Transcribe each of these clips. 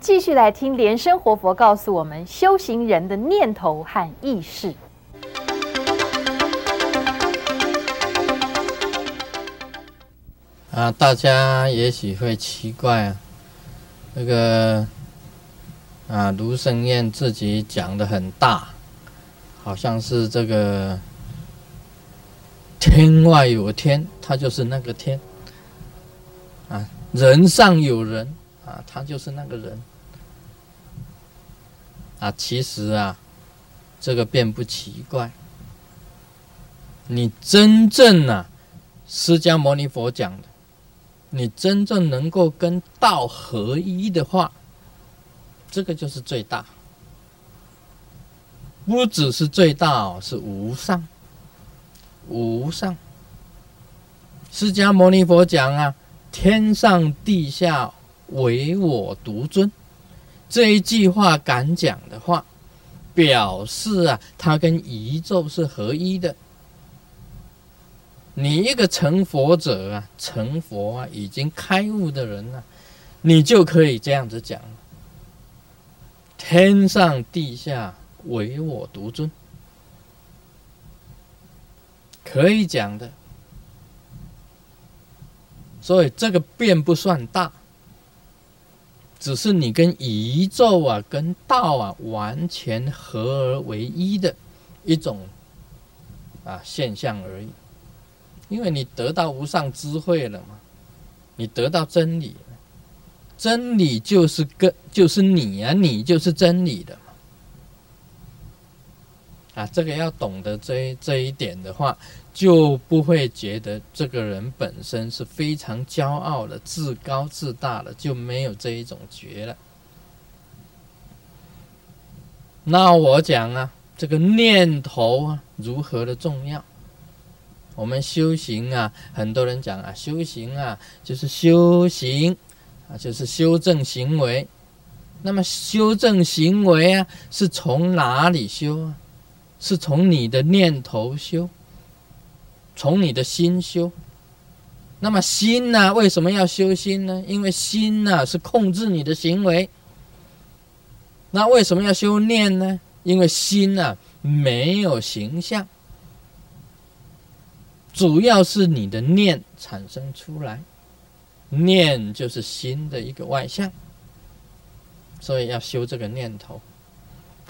继续来听莲生活佛告诉我们修行人的念头和意识。啊，大家也许会奇怪啊，那个啊，卢生燕自己讲的很大，好像是这个天外有天，他就是那个天啊，人上有人啊，他就是那个人啊。其实啊，这个并不奇怪，你真正啊，释迦牟尼佛讲的。你真正能够跟道合一的话，这个就是最大。不只是最大哦，是无上，无上。释迦牟尼佛讲啊，天上地下唯我独尊，这一句话敢讲的话，表示啊，他跟宇宙是合一的。你一个成佛者啊，成佛啊，已经开悟的人啊，你就可以这样子讲：天上地下唯我独尊，可以讲的。所以这个变不算大，只是你跟宇宙啊、跟道啊完全合而为一的一种啊现象而已。因为你得到无上智慧了嘛，你得到真理，真理就是跟，就是你啊，你就是真理的。啊，这个要懂得这这一点的话，就不会觉得这个人本身是非常骄傲的、自高自大的，就没有这一种觉了。那我讲啊，这个念头啊，如何的重要？我们修行啊，很多人讲啊，修行啊就是修行啊，就是修正行为。那么修正行为啊，是从哪里修啊？是从你的念头修，从你的心修。那么心呢，为什么要修心呢？因为心呢是控制你的行为。那为什么要修念呢？因为心呢没有形象。主要是你的念产生出来，念就是心的一个外向，所以要修这个念头。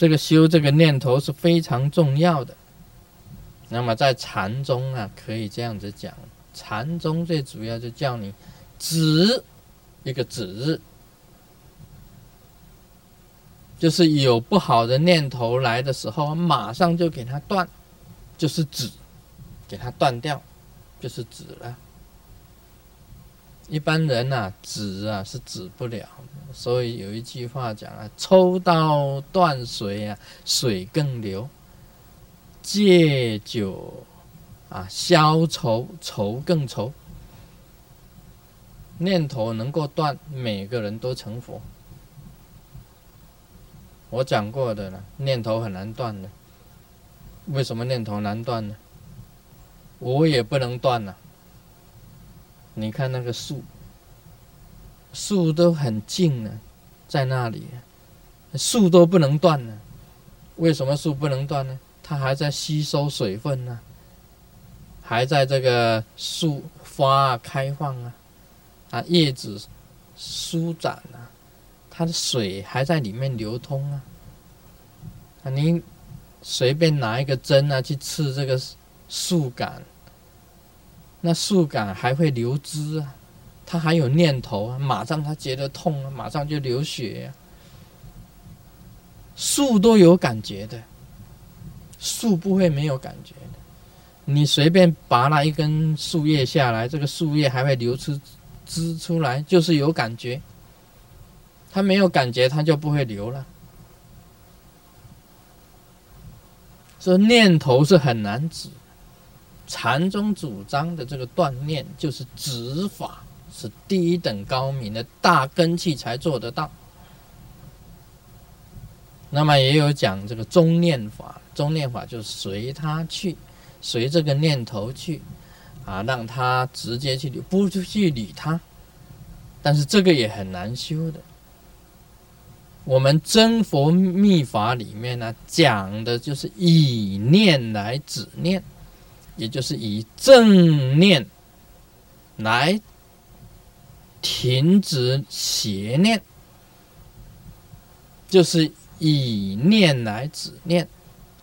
这个修这个念头是非常重要的。那么在禅宗啊，可以这样子讲，禅宗最主要就叫你止一个止，就是有不好的念头来的时候，马上就给它断，就是止。给它断掉，就是止了。一般人呐，止啊是止不了，所以有一句话讲啊：“抽刀断水啊，水更流；借酒啊，消愁愁更愁。”念头能够断，每个人都成佛。我讲过的了，念头很难断的。为什么念头难断呢？我也不能断了。你看那个树，树都很静呢，在那里，树都不能断呢。为什么树不能断呢？它还在吸收水分呢，还在这个树花开放啊，啊叶子舒展啊，它的水还在里面流通啊。啊，你随便拿一个针啊去刺这个树干。那树干还会流汁啊，它还有念头啊，马上它觉得痛啊，马上就流血呀。树都有感觉的，树不会没有感觉的。你随便拔了一根树叶下来，这个树叶还会流出汁出来，就是有感觉。它没有感觉，它就不会流了。说念头是很难止。禅宗主张的这个锻炼，就是止法，是第一等高明的大根器才做得到。那么也有讲这个中念法，中念法就是随他去，随这个念头去，啊，让他直接去理不去理他。但是这个也很难修的，我们真佛密法里面呢，讲的就是以念来止念，也就是以正念来停止邪念，就是以念来止念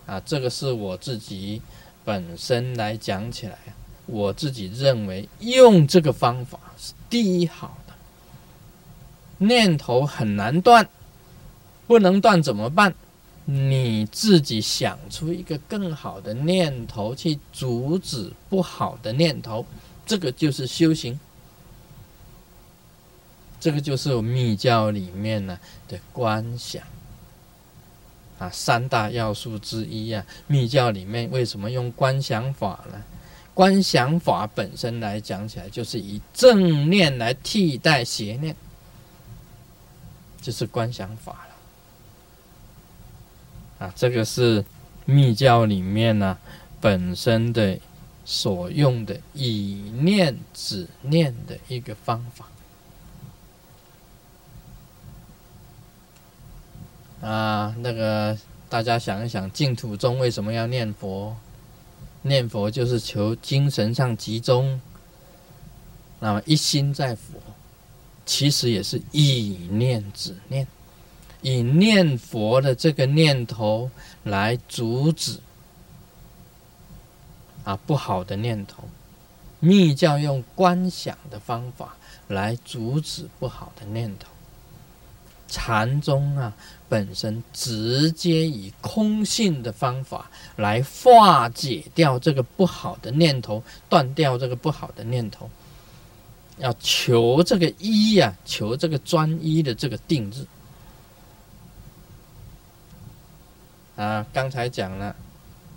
啊。这个是我自己本身来讲起来，我自己认为用这个方法是第一好的，念头很难断。不能断怎么办？你自己想出一个更好的念头去阻止不好的念头，这个就是修行。这个就是我密教里面呢的观想啊，三大要素之一啊。密教里面为什么用观想法呢？观想法本身来讲起来，就是以正念来替代邪念，就是观想法。啊，这个是密教里面呢本身的所用的以念止念的一个方法。啊，那个大家想一想，净土宗为什么要念佛？念佛就是求精神上集中，那么一心在佛，其实也是以念止念。以念佛的这个念头来阻止啊不好的念头，密教用观想的方法来阻止不好的念头，禅宗啊本身直接以空性的方法来化解掉这个不好的念头，断掉这个不好的念头，要求这个一呀，求这个专一的这个定日。啊，刚才讲了，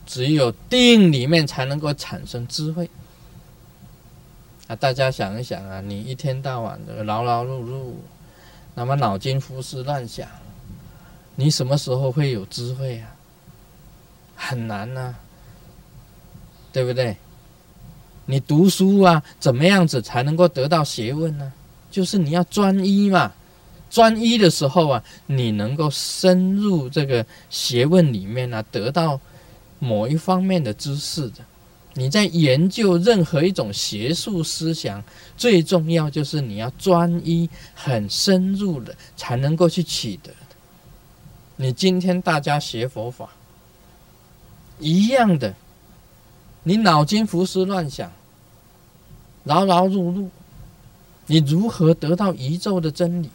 只有定里面才能够产生智慧。啊，大家想一想啊，你一天到晚的劳劳碌碌，那么脑筋胡思乱想，你什么时候会有智慧啊？很难呐，对不对？你读书啊，怎么样子才能够得到学问呢？就是你要专一嘛。专一的时候啊，你能够深入这个学问里面呢，得到某一方面的知识的。你在研究任何一种学术思想，最重要就是你要专一、很深入的，才能够去取得。你今天大家学佛法一样的，你脑筋胡思乱想、劳劳碌碌，你如何得到宇宙的真理？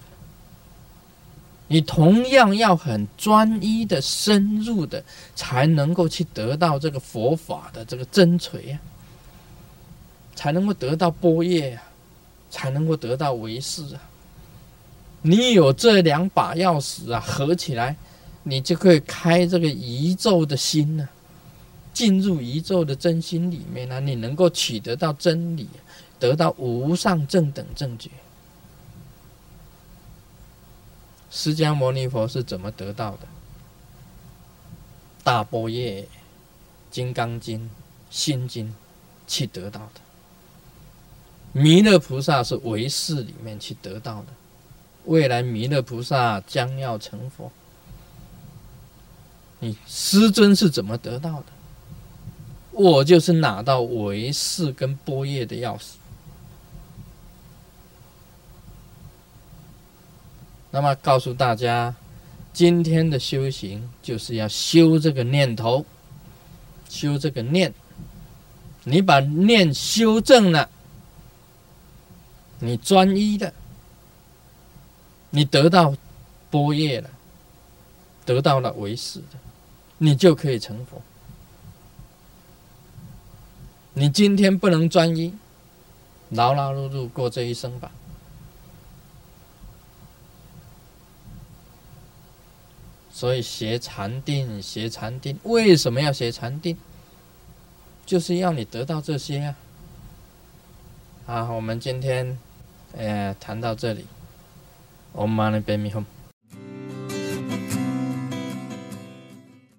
你同样要很专一的、深入的，才能够去得到这个佛法的这个真锤啊，才能够得到波叶啊，才能够得到为师啊。你有这两把钥匙啊，合起来，你就可以开这个宇宙的心呢，进入宇宙的真心里面呢，你能够取得到真理，得到无上正等正觉。释迦牟尼佛是怎么得到的？大波叶、金刚经、心经去得到的。弥勒菩萨是唯识里面去得到的。未来弥勒菩萨将要成佛，你师尊是怎么得到的？我就是拿到唯识跟波叶的钥匙。那么告诉大家，今天的修行就是要修这个念头，修这个念。你把念修正了，你专一的，你得到波叶了，得到了唯识的，你就可以成佛。你今天不能专一，劳劳碌碌过这一生吧。所以学禅定，学禅定，为什么要学禅定？就是要你得到这些啊！啊，我们今天，呃，谈到这里，Om Mani Padme Hum。